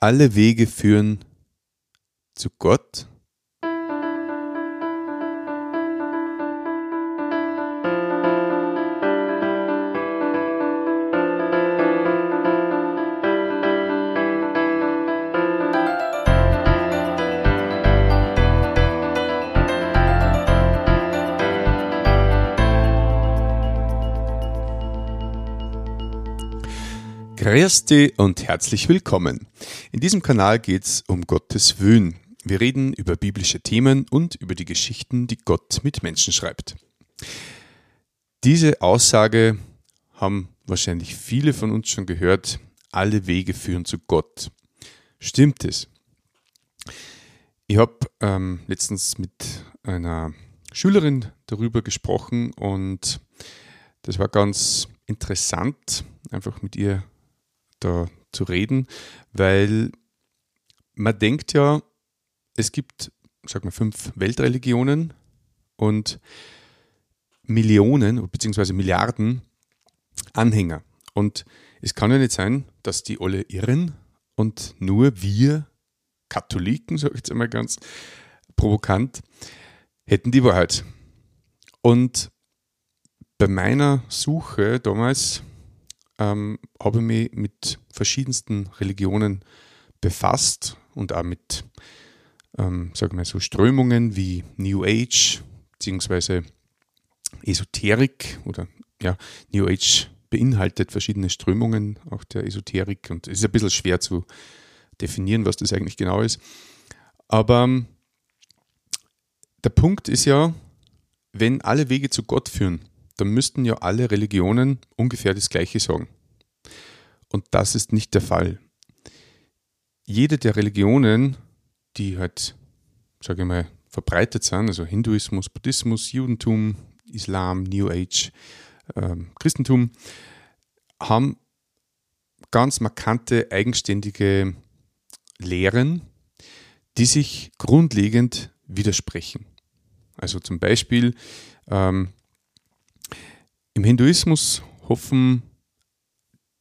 Alle Wege führen zu Gott. Dich und herzlich willkommen. In diesem Kanal geht es um Gottes Wöhn. Wir reden über biblische Themen und über die Geschichten, die Gott mit Menschen schreibt. Diese Aussage haben wahrscheinlich viele von uns schon gehört. Alle Wege führen zu Gott. Stimmt es? Ich habe ähm, letztens mit einer Schülerin darüber gesprochen und das war ganz interessant, einfach mit ihr da zu reden, weil man denkt ja, es gibt, sag mal, fünf Weltreligionen und Millionen bzw. Milliarden Anhänger. Und es kann ja nicht sein, dass die alle irren und nur wir Katholiken, sage ich jetzt einmal ganz provokant, hätten die Wahrheit. Und bei meiner Suche damals ähm, habe ich mich mit verschiedensten Religionen befasst und auch mit, ähm, sagen wir so, Strömungen wie New Age bzw. Esoterik oder ja, New Age beinhaltet verschiedene Strömungen auch der Esoterik und es ist ein bisschen schwer zu definieren, was das eigentlich genau ist. Aber ähm, der Punkt ist ja, wenn alle Wege zu Gott führen, dann müssten ja alle Religionen ungefähr das Gleiche sagen. Und das ist nicht der Fall. Jede der Religionen, die halt, sage ich mal, verbreitet sind, also Hinduismus, Buddhismus, Judentum, Islam, New Age, äh, Christentum, haben ganz markante, eigenständige Lehren, die sich grundlegend widersprechen. Also zum Beispiel ähm, im Hinduismus hoffen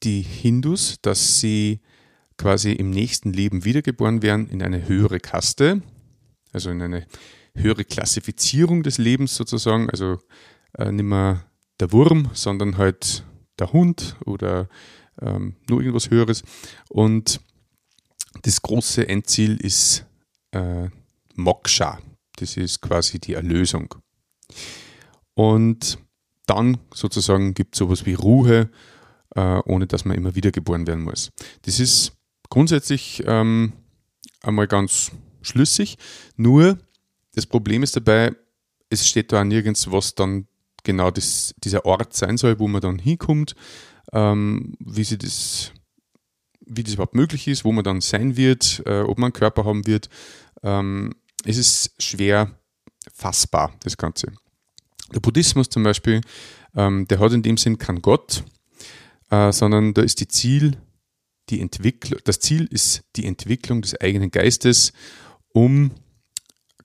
die Hindus, dass sie quasi im nächsten Leben wiedergeboren werden in eine höhere Kaste, also in eine höhere Klassifizierung des Lebens sozusagen, also äh, nicht mehr der Wurm, sondern halt der Hund oder ähm, nur irgendwas Höheres. Und das große Endziel ist äh, Moksha, das ist quasi die Erlösung. Und dann sozusagen gibt es sowas wie Ruhe, äh, ohne dass man immer wieder geboren werden muss. Das ist grundsätzlich ähm, einmal ganz schlüssig, nur das Problem ist dabei, es steht da nirgends, was dann genau das, dieser Ort sein soll, wo man dann hinkommt, ähm, wie, sie das, wie das überhaupt möglich ist, wo man dann sein wird, äh, ob man einen Körper haben wird. Ähm, es ist schwer fassbar, das Ganze. Der Buddhismus zum Beispiel, ähm, der hat in dem Sinn keinen Gott, äh, sondern da ist die Ziel, die Entwicklung, das Ziel ist die Entwicklung des eigenen Geistes, um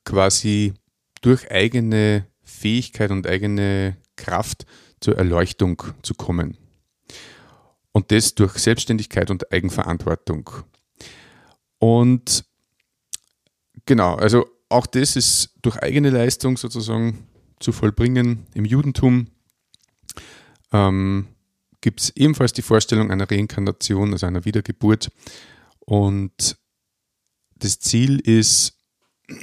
quasi durch eigene Fähigkeit und eigene Kraft zur Erleuchtung zu kommen. Und das durch Selbstständigkeit und Eigenverantwortung. Und genau, also auch das ist durch eigene Leistung sozusagen zu vollbringen. Im Judentum ähm, gibt es ebenfalls die Vorstellung einer Reinkarnation, also einer Wiedergeburt. Und das Ziel ist,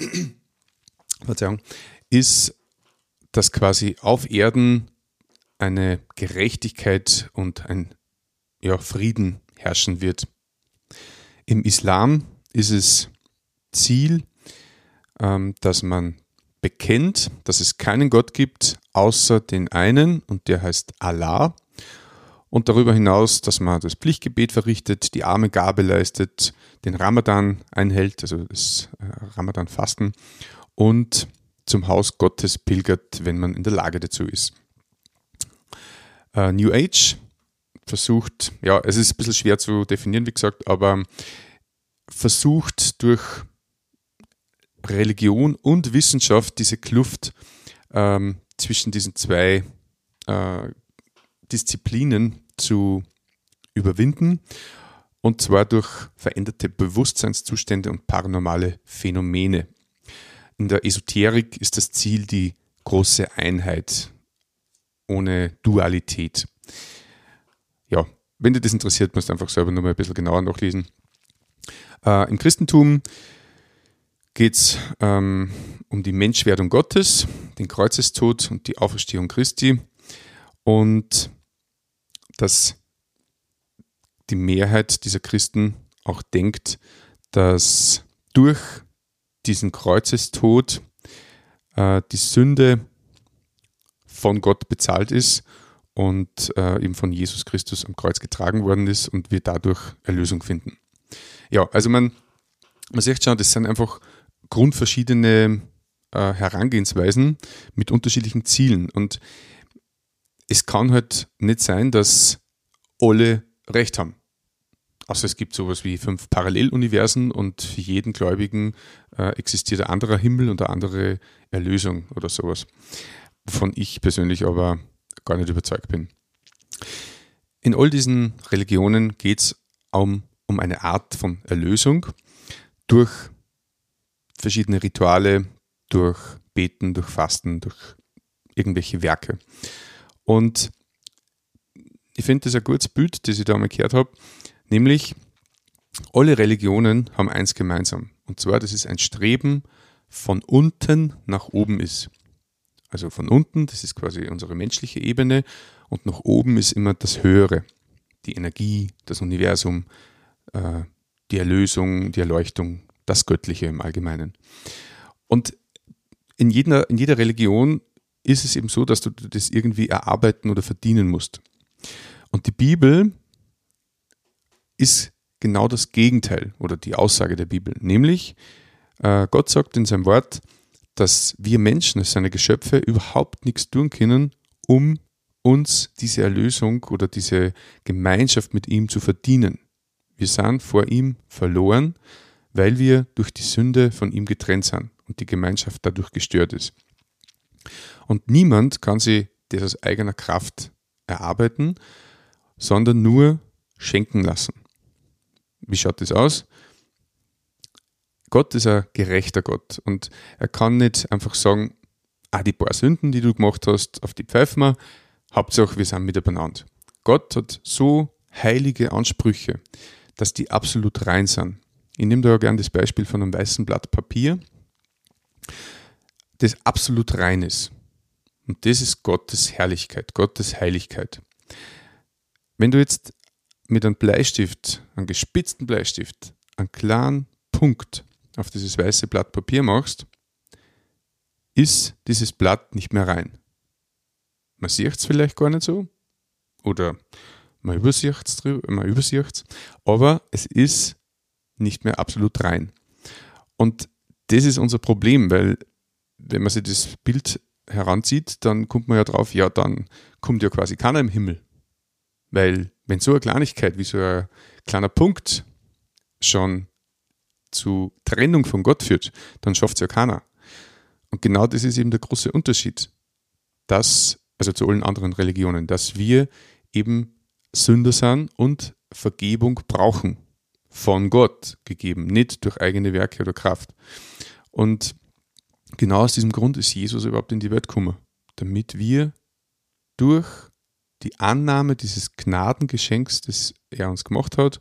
Verzeihung, ist, dass quasi auf Erden eine Gerechtigkeit und ein ja, Frieden herrschen wird. Im Islam ist es Ziel, ähm, dass man bekennt, dass es keinen Gott gibt, außer den einen, und der heißt Allah. Und darüber hinaus, dass man das Pflichtgebet verrichtet, die arme Gabe leistet, den Ramadan einhält, also das äh, Ramadan-Fasten, und zum Haus Gottes pilgert, wenn man in der Lage dazu ist. Äh, New Age versucht, ja, es ist ein bisschen schwer zu definieren, wie gesagt, aber versucht durch Religion und Wissenschaft diese Kluft ähm, zwischen diesen zwei äh, Disziplinen zu überwinden und zwar durch veränderte Bewusstseinszustände und paranormale Phänomene. In der Esoterik ist das Ziel die große Einheit ohne Dualität. Ja, wenn dich das interessiert, musst du einfach selber nochmal ein bisschen genauer nachlesen. Äh, Im Christentum geht es ähm, um die Menschwerdung Gottes, den Kreuzestod und die Auferstehung Christi und dass die Mehrheit dieser Christen auch denkt, dass durch diesen Kreuzestod äh, die Sünde von Gott bezahlt ist und äh, eben von Jesus Christus am Kreuz getragen worden ist und wir dadurch Erlösung finden. Ja, also man, man sieht schon, das sind einfach grundverschiedene äh, Herangehensweisen mit unterschiedlichen Zielen. Und es kann halt nicht sein, dass alle recht haben. Also es gibt sowas wie fünf Paralleluniversen und für jeden Gläubigen äh, existiert ein anderer Himmel und eine andere Erlösung oder sowas, wovon ich persönlich aber gar nicht überzeugt bin. In all diesen Religionen geht es um, um eine Art von Erlösung durch verschiedene Rituale, durch Beten, durch Fasten, durch irgendwelche Werke. Und ich finde das ein gutes Bild, das ich da mal gehört habe, nämlich alle Religionen haben eins gemeinsam. Und zwar, dass es ein Streben von unten nach oben ist. Also von unten, das ist quasi unsere menschliche Ebene, und nach oben ist immer das Höhere, die Energie, das Universum, äh, die Erlösung, die Erleuchtung, das Göttliche im Allgemeinen. Und in jeder, in jeder Religion ist es eben so, dass du das irgendwie erarbeiten oder verdienen musst. Und die Bibel ist genau das Gegenteil oder die Aussage der Bibel. Nämlich, äh, Gott sagt in seinem Wort, dass wir Menschen, seine Geschöpfe, überhaupt nichts tun können, um uns diese Erlösung oder diese Gemeinschaft mit ihm zu verdienen. Wir sind vor ihm verloren, weil wir durch die Sünde von ihm getrennt sind und die Gemeinschaft dadurch gestört ist. Und niemand kann sie das aus eigener Kraft erarbeiten, sondern nur schenken lassen. Wie schaut das aus? Gott ist ein gerechter Gott und er kann nicht einfach sagen, ah, die paar Sünden, die du gemacht hast, auf die pfeifen wir, Hauptsache wir sind miteinander. Gott hat so heilige Ansprüche, dass die absolut rein sind. Ich nehme da gerne das Beispiel von einem weißen Blatt Papier, das absolut rein ist. Und das ist Gottes Herrlichkeit, Gottes Heiligkeit. Wenn du jetzt mit einem Bleistift, einem gespitzten Bleistift, einen klaren Punkt auf dieses weiße Blatt Papier machst, ist dieses Blatt nicht mehr rein. Man sieht es vielleicht gar nicht so oder man übersieht es, aber es ist nicht mehr absolut rein. Und das ist unser Problem, weil wenn man sich das Bild heranzieht, dann kommt man ja drauf, ja, dann kommt ja quasi keiner im Himmel. Weil wenn so eine Kleinigkeit wie so ein kleiner Punkt schon zu Trennung von Gott führt, dann schafft es ja keiner. Und genau das ist eben der große Unterschied, dass, also zu allen anderen Religionen, dass wir eben Sünder sind und Vergebung brauchen von Gott gegeben, nicht durch eigene Werke oder Kraft. Und genau aus diesem Grund ist Jesus überhaupt in die Welt gekommen, damit wir durch die Annahme dieses Gnadengeschenks, das er uns gemacht hat,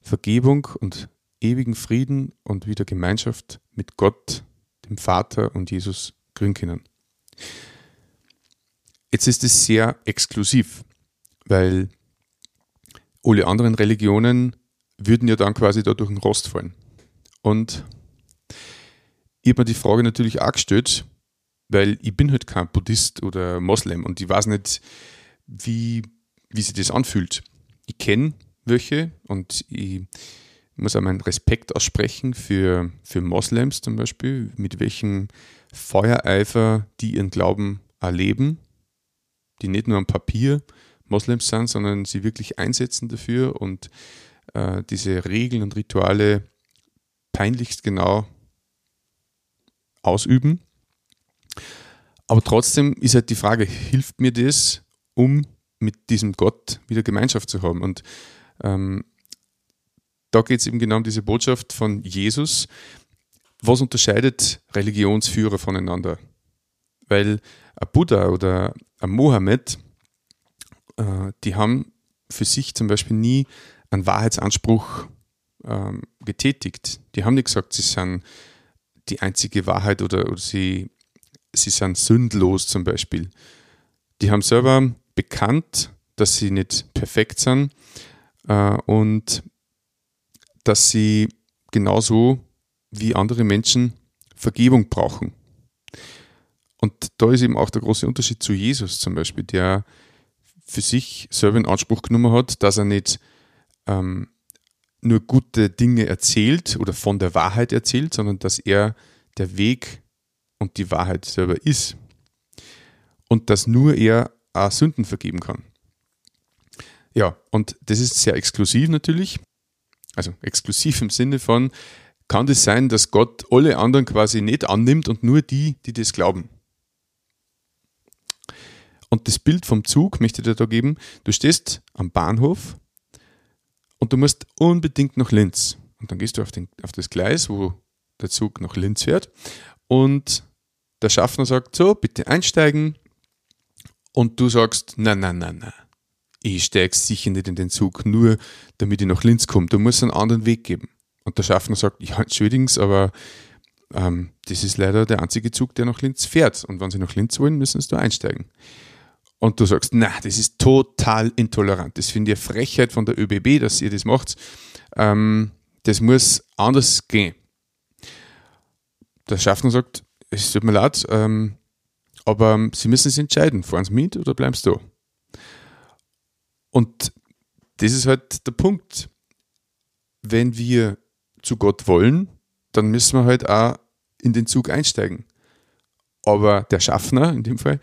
Vergebung und ewigen Frieden und wieder Gemeinschaft mit Gott, dem Vater und Jesus gründen können. Jetzt ist es sehr exklusiv, weil alle anderen Religionen würden ja dann quasi da durch den Rost fallen. Und ich habe mir die Frage natürlich auch gestellt, weil ich bin halt kein Buddhist oder Moslem und ich weiß nicht, wie, wie sich das anfühlt. Ich kenne welche und ich muss auch meinen Respekt aussprechen für, für Moslems zum Beispiel, mit welchem Feuereifer die ihren Glauben erleben, die nicht nur am Papier Moslems sind, sondern sie wirklich einsetzen dafür und äh, diese Regeln und Rituale peinlichst genau ausüben. Aber trotzdem ist halt die Frage, hilft mir das, um mit diesem Gott wieder Gemeinschaft zu haben? Und ähm, da geht es eben genau um diese Botschaft von Jesus. Was unterscheidet Religionsführer voneinander? Weil ein Buddha oder ein Mohammed, äh, die haben für sich zum Beispiel nie einen Wahrheitsanspruch ähm, getätigt. Die haben nicht gesagt, sie sind die einzige Wahrheit oder, oder sie, sie sind sündlos zum Beispiel. Die haben selber bekannt, dass sie nicht perfekt sind äh, und dass sie genauso wie andere Menschen Vergebung brauchen. Und da ist eben auch der große Unterschied zu Jesus zum Beispiel, der für sich selber in Anspruch genommen hat, dass er nicht ähm, nur gute Dinge erzählt oder von der Wahrheit erzählt, sondern dass er der Weg und die Wahrheit selber ist. Und dass nur er auch Sünden vergeben kann. Ja, und das ist sehr exklusiv natürlich. Also exklusiv im Sinne von, kann das sein, dass Gott alle anderen quasi nicht annimmt und nur die, die das glauben. Und das Bild vom Zug möchte ich dir da geben. Du stehst am Bahnhof und du musst unbedingt nach Linz. Und dann gehst du auf, den, auf das Gleis, wo der Zug nach Linz fährt. Und der Schaffner sagt, so, bitte einsteigen. Und du sagst, nein, nein, nein, nein. Ich steige sicher nicht in den Zug, nur damit ich nach Linz komme. Du musst einen anderen Weg geben. Und der Schaffner sagt, ja, entschuldigen Sie, aber ähm, das ist leider der einzige Zug, der nach Linz fährt. Und wenn Sie nach Linz wollen, müssen Sie da einsteigen und du sagst, na, das ist total intolerant. Das finde ich eine Frechheit von der ÖBB, dass ihr das macht. Ähm, das muss anders gehen. Der Schaffner sagt, es tut mir leid, ähm, aber Sie müssen sich entscheiden, fahren Sie mit oder bleiben Sie da? Und das ist halt der Punkt. Wenn wir zu Gott wollen, dann müssen wir halt auch in den Zug einsteigen. Aber der Schaffner in dem Fall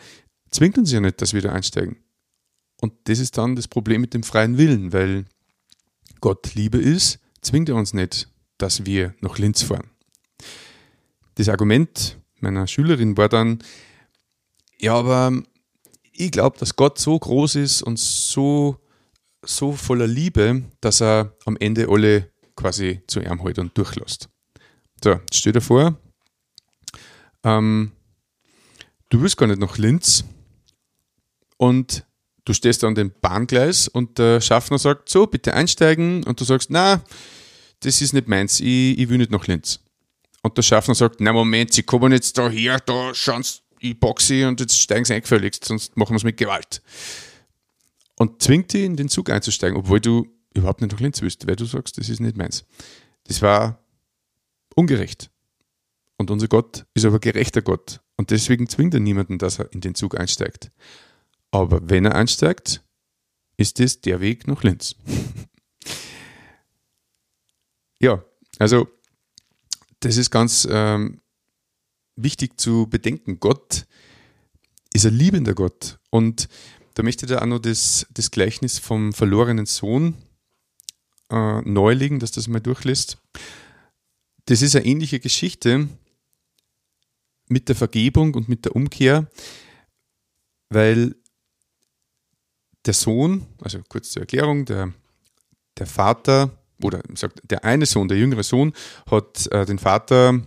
zwingt uns ja nicht, dass wir da einsteigen. Und das ist dann das Problem mit dem freien Willen, weil Gott Liebe ist, zwingt er uns nicht, dass wir nach Linz fahren. Das Argument meiner Schülerin war dann, ja, aber ich glaube, dass Gott so groß ist und so, so voller Liebe, dass er am Ende alle quasi zu ihm hält und durchlässt. So, stell dir vor, ähm, du willst gar nicht nach Linz, und du stehst an dem Bahngleis und der Schaffner sagt, so, bitte einsteigen und du sagst, na, das ist nicht meins, ich, ich will nicht nach Linz. Und der Schaffner sagt, na Moment, Sie kommen jetzt da her, da schauen Sie, ich boxe und jetzt steigen Sie eingefälligst, sonst machen wir es mit Gewalt. Und zwingt dich in den Zug einzusteigen, obwohl du überhaupt nicht nach Linz willst, weil du sagst, das ist nicht meins. Das war ungerecht. Und unser Gott ist aber gerechter Gott. Und deswegen zwingt er niemanden, dass er in den Zug einsteigt. Aber wenn er einsteigt, ist es der Weg nach Linz. ja, also das ist ganz ähm, wichtig zu bedenken. Gott ist ein liebender Gott. Und da möchte ich da auch noch das, das Gleichnis vom verlorenen Sohn äh, neu legen, dass das mal durchlässt. Das ist eine ähnliche Geschichte mit der Vergebung und mit der Umkehr, weil der Sohn, also kurz zur Erklärung, der, der Vater oder sagt, der eine Sohn, der jüngere Sohn, hat äh, den Vater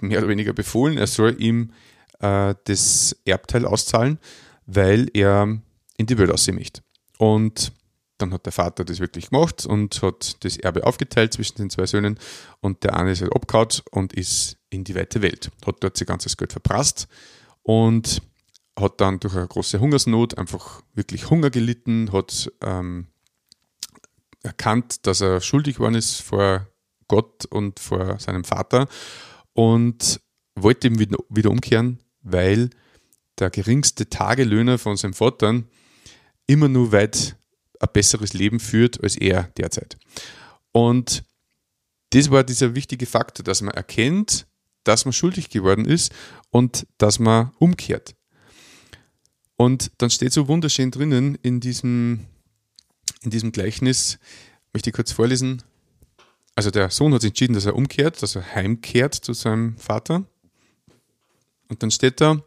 mehr oder weniger befohlen, er soll ihm äh, das Erbteil auszahlen, weil er in die Welt aussehen möchte. Und dann hat der Vater das wirklich gemacht und hat das Erbe aufgeteilt zwischen den zwei Söhnen und der eine ist halt abgehauen und ist in die weite Welt. Hat dort sein ganzes Geld verprasst und hat dann durch eine große Hungersnot einfach wirklich Hunger gelitten, hat ähm, erkannt, dass er schuldig geworden ist vor Gott und vor seinem Vater und wollte ihm wieder umkehren, weil der geringste Tagelöhner von seinem Vater immer nur weit ein besseres Leben führt als er derzeit. Und das war dieser wichtige Faktor, dass man erkennt, dass man schuldig geworden ist und dass man umkehrt. Und dann steht so wunderschön drinnen in diesem, in diesem Gleichnis, möchte ich kurz vorlesen. Also der Sohn hat sich entschieden, dass er umkehrt, dass er heimkehrt zu seinem Vater. Und dann steht da,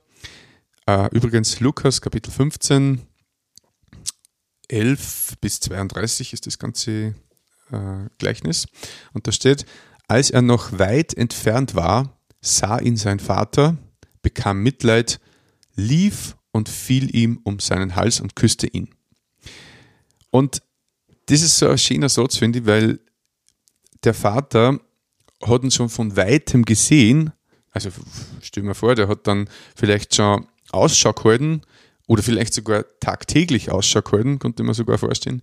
äh, übrigens Lukas Kapitel 15, 11 bis 32 ist das ganze äh, Gleichnis. Und da steht, als er noch weit entfernt war, sah ihn sein Vater, bekam Mitleid, lief und fiel ihm um seinen Hals und küsste ihn. Und das ist so ein schöner Satz, finde ich, weil der Vater hat ihn schon von weitem gesehen. Also stell mir vor, der hat dann vielleicht schon Ausschau gehalten oder vielleicht sogar tagtäglich Ausschau gehalten, konnte man sogar vorstellen,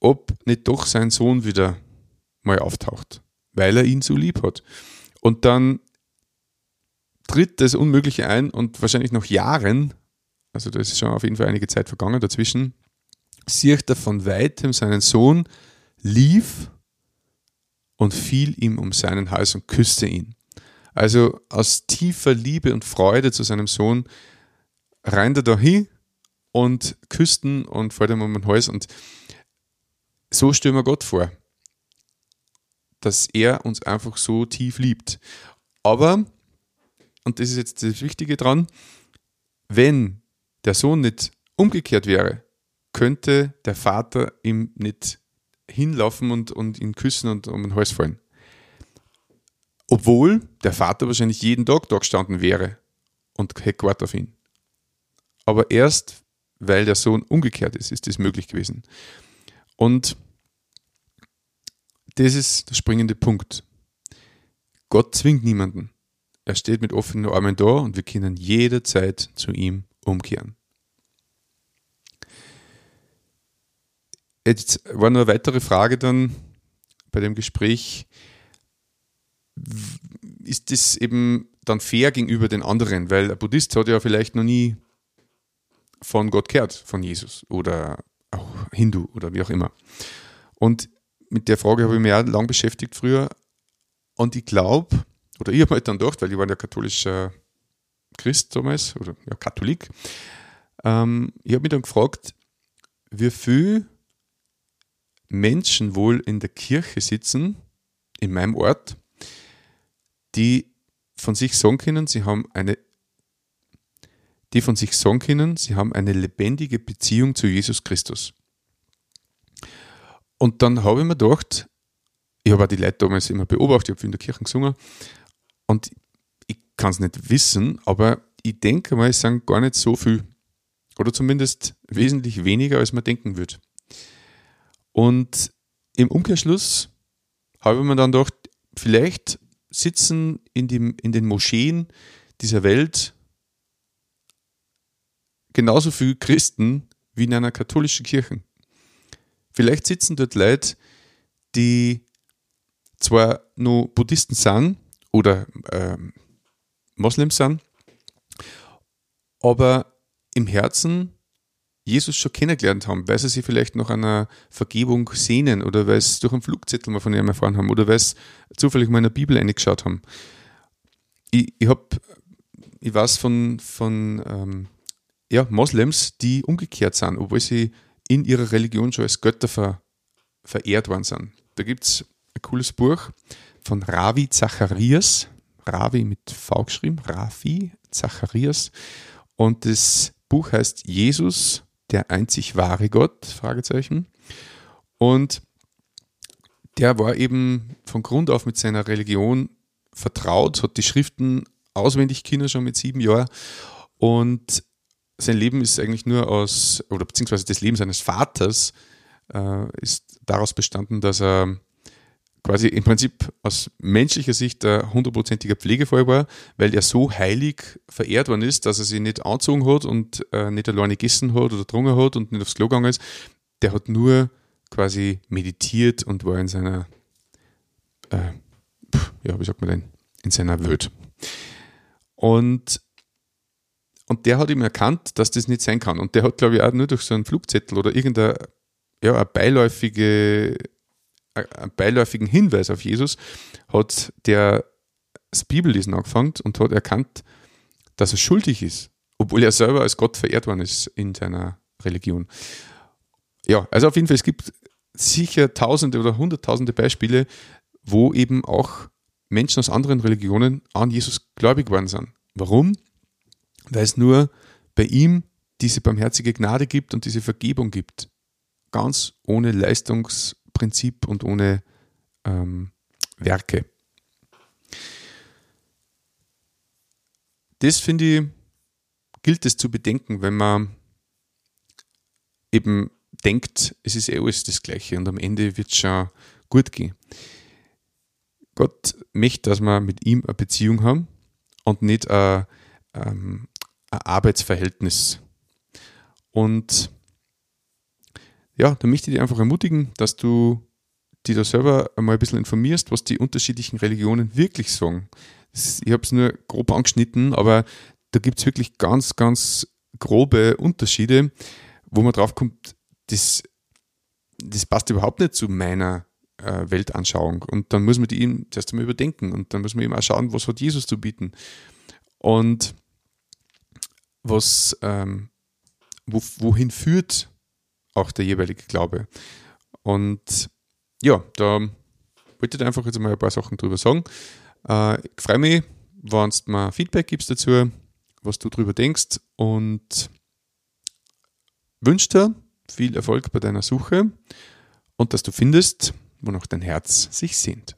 ob nicht doch sein Sohn wieder mal auftaucht, weil er ihn so lieb hat. Und dann tritt das Unmögliche ein und wahrscheinlich noch Jahren, also da ist schon auf jeden Fall einige Zeit vergangen dazwischen, sieht er von weitem seinen Sohn, lief und fiel ihm um seinen Hals und küsste ihn. Also aus tiefer Liebe und Freude zu seinem Sohn rennt er da hin und küsst ihn und fällt ihm um den Hals. Und so stellen wir Gott vor, dass er uns einfach so tief liebt. Aber, und das ist jetzt das Wichtige dran, wenn der Sohn nicht umgekehrt wäre, könnte der Vater ihm nicht hinlaufen und, und ihn küssen und um den Hals fallen. Obwohl der Vater wahrscheinlich jeden Tag da gestanden wäre und hätte gewartet auf ihn. Aber erst, weil der Sohn umgekehrt ist, ist das möglich gewesen. Und das ist der springende Punkt. Gott zwingt niemanden. Er steht mit offenen Armen da und wir können jederzeit zu ihm umkehren. Jetzt war nur eine weitere Frage dann bei dem Gespräch, ist das eben dann fair gegenüber den anderen? Weil ein Buddhist hat ja vielleicht noch nie von Gott gehört, von Jesus oder auch Hindu oder wie auch immer. Und mit der Frage habe ich mich auch lang beschäftigt früher. Und ich glaube, oder ich habe halt dann gedacht, weil ich war ja katholischer Christ damals, oder ja, Katholik, ähm, ich habe mich dann gefragt, wie viel Menschen wohl in der Kirche sitzen, in meinem Ort, die von sich sagen können, sie haben eine die von sich sagen können, sie haben eine lebendige Beziehung zu Jesus Christus. Und dann habe ich mir gedacht, ich habe auch die Leute damals immer beobachtet, ich habe in der Kirche gesungen und ich kann es nicht wissen, aber ich denke mal, es sind gar nicht so viel oder zumindest wesentlich weniger, als man denken würde. Und im Umkehrschluss habe mir dann gedacht, vielleicht sitzen in, dem, in den Moscheen dieser Welt genauso viele Christen wie in einer katholischen Kirche. Vielleicht sitzen dort Leute, die zwar nur Buddhisten sind oder ähm, Moslems sind, aber im Herzen Jesus schon kennengelernt haben, weil sie sich vielleicht nach einer Vergebung sehnen oder weil sie durch einen Flugzettel mal von ihm erfahren haben oder weil sie zufällig mal in der Bibel eingeschaut haben. Ich, ich, hab, ich weiß von, von ähm, ja, Moslems, die umgekehrt sind, obwohl sie in ihrer Religion schon als Götter ver, verehrt worden sind. Da gibt es ein cooles Buch von Ravi Zacharias, Ravi mit V geschrieben, Ravi Zacharias. Und das Buch heißt Jesus, der einzig wahre Gott? Fragezeichen. Und der war eben von Grund auf mit seiner Religion vertraut, hat die Schriften auswendig Kinder schon mit sieben Jahren und sein Leben ist eigentlich nur aus, oder beziehungsweise das Leben seines Vaters äh, ist daraus bestanden, dass er quasi im Prinzip aus menschlicher Sicht ein hundertprozentiger Pflegefall war, weil er so heilig verehrt worden ist, dass er sich nicht angezogen hat und äh, nicht alleine gegessen hat oder getrunken hat und nicht aufs Klo gegangen ist. Der hat nur quasi meditiert und war in seiner, äh, ja, wie sagt man denn, in seiner Welt. Und, und der hat ihm erkannt, dass das nicht sein kann. Und der hat, glaube ich, auch nur durch so einen Flugzettel oder irgendeine ja, eine beiläufige beiläufigen Hinweis auf Jesus, hat der das Bibellesen angefangen und hat erkannt, dass er schuldig ist, obwohl er selber als Gott verehrt worden ist in seiner Religion. Ja, also auf jeden Fall, es gibt sicher tausende oder hunderttausende Beispiele, wo eben auch Menschen aus anderen Religionen an Jesus gläubig geworden sind. Warum? Weil es nur bei ihm diese barmherzige Gnade gibt und diese Vergebung gibt. Ganz ohne Leistungs- Prinzip und ohne ähm, Werke. Das finde ich, gilt es zu bedenken, wenn man eben denkt, es ist eh alles das Gleiche und am Ende wird es schon gut gehen. Gott möchte, dass wir mit ihm eine Beziehung haben und nicht ein, ähm, ein Arbeitsverhältnis. Und ja, da möchte ich dich einfach ermutigen, dass du die da selber einmal ein bisschen informierst, was die unterschiedlichen Religionen wirklich sagen. Ich habe es nur grob angeschnitten, aber da gibt es wirklich ganz, ganz grobe Unterschiede, wo man drauf kommt, das, das passt überhaupt nicht zu meiner äh, Weltanschauung. Und dann muss man die eben zuerst einmal überdenken und dann muss man eben auch schauen, was hat Jesus zu bieten. Und was, ähm, wo, wohin führt auch der jeweilige Glaube. Und ja, da wollte ich einfach jetzt mal ein paar Sachen drüber sagen. Äh, ich freue mich, wenn du mir Feedback gibst dazu, was du drüber denkst und wünsche dir viel Erfolg bei deiner Suche und dass du findest, wonach dein Herz sich sehnt.